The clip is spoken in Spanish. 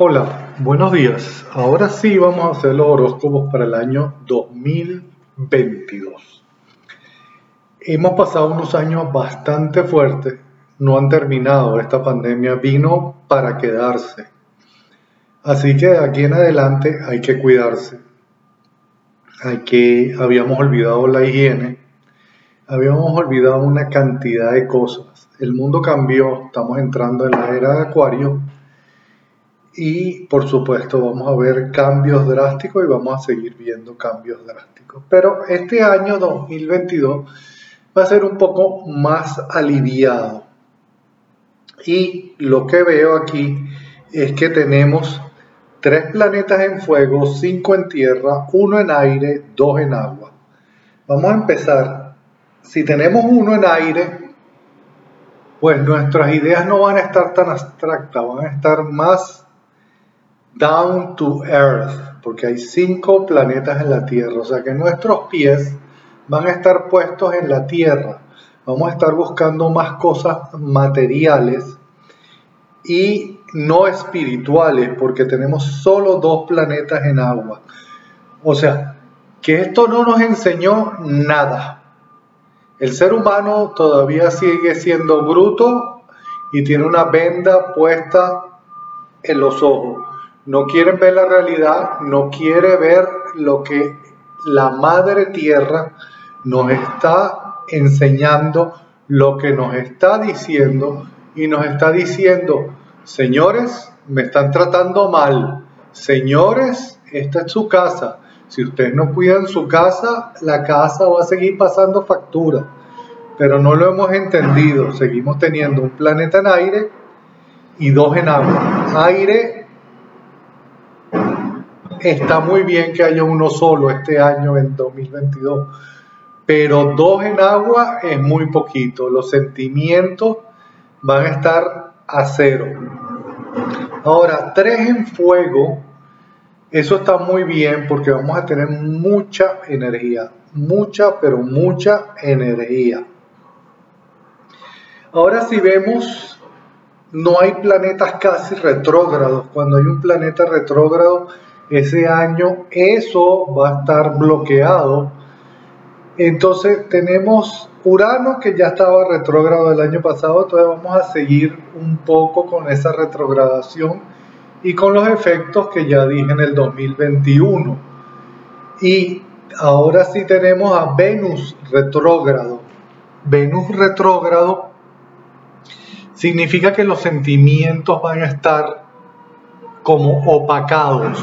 Hola, buenos días. Ahora sí vamos a hacer los horóscopos para el año 2022. Hemos pasado unos años bastante fuertes, no han terminado, esta pandemia vino para quedarse. Así que de aquí en adelante hay que cuidarse. Hay que, habíamos olvidado la higiene, habíamos olvidado una cantidad de cosas. El mundo cambió, estamos entrando en la era de Acuario y por supuesto vamos a ver cambios drásticos y vamos a seguir viendo cambios drásticos. Pero este año 2022 va a ser un poco más aliviado. Y lo que veo aquí es que tenemos tres planetas en fuego, cinco en tierra, uno en aire, dos en agua. Vamos a empezar. Si tenemos uno en aire, pues nuestras ideas no van a estar tan abstractas, van a estar más down to earth, porque hay cinco planetas en la Tierra, o sea que nuestros pies van a estar puestos en la Tierra. Vamos a estar buscando más cosas materiales y no espirituales, porque tenemos solo dos planetas en agua. O sea, que esto no nos enseñó nada. El ser humano todavía sigue siendo bruto y tiene una venda puesta en los ojos no quieren ver la realidad, no quiere ver lo que la madre tierra nos está enseñando, lo que nos está diciendo y nos está diciendo, señores, me están tratando mal, señores, esta es su casa, si ustedes no cuidan su casa, la casa va a seguir pasando factura, pero no lo hemos entendido, seguimos teniendo un planeta en aire y dos en agua. Aire está muy bien que haya uno solo este año en 2022, pero dos en agua es muy poquito. Los sentimientos van a estar a cero. Ahora, tres en fuego, eso está muy bien porque vamos a tener mucha energía, mucha, pero mucha energía. Ahora si vemos, no hay planetas casi retrógrados. Cuando hay un planeta retrógrado, ese año eso va a estar bloqueado. Entonces tenemos Urano que ya estaba retrógrado el año pasado, entonces vamos a seguir un poco con esa retrogradación y con los efectos que ya dije en el 2021. Y ahora sí tenemos a Venus retrógrado. Venus retrógrado significa que los sentimientos van a estar como opacados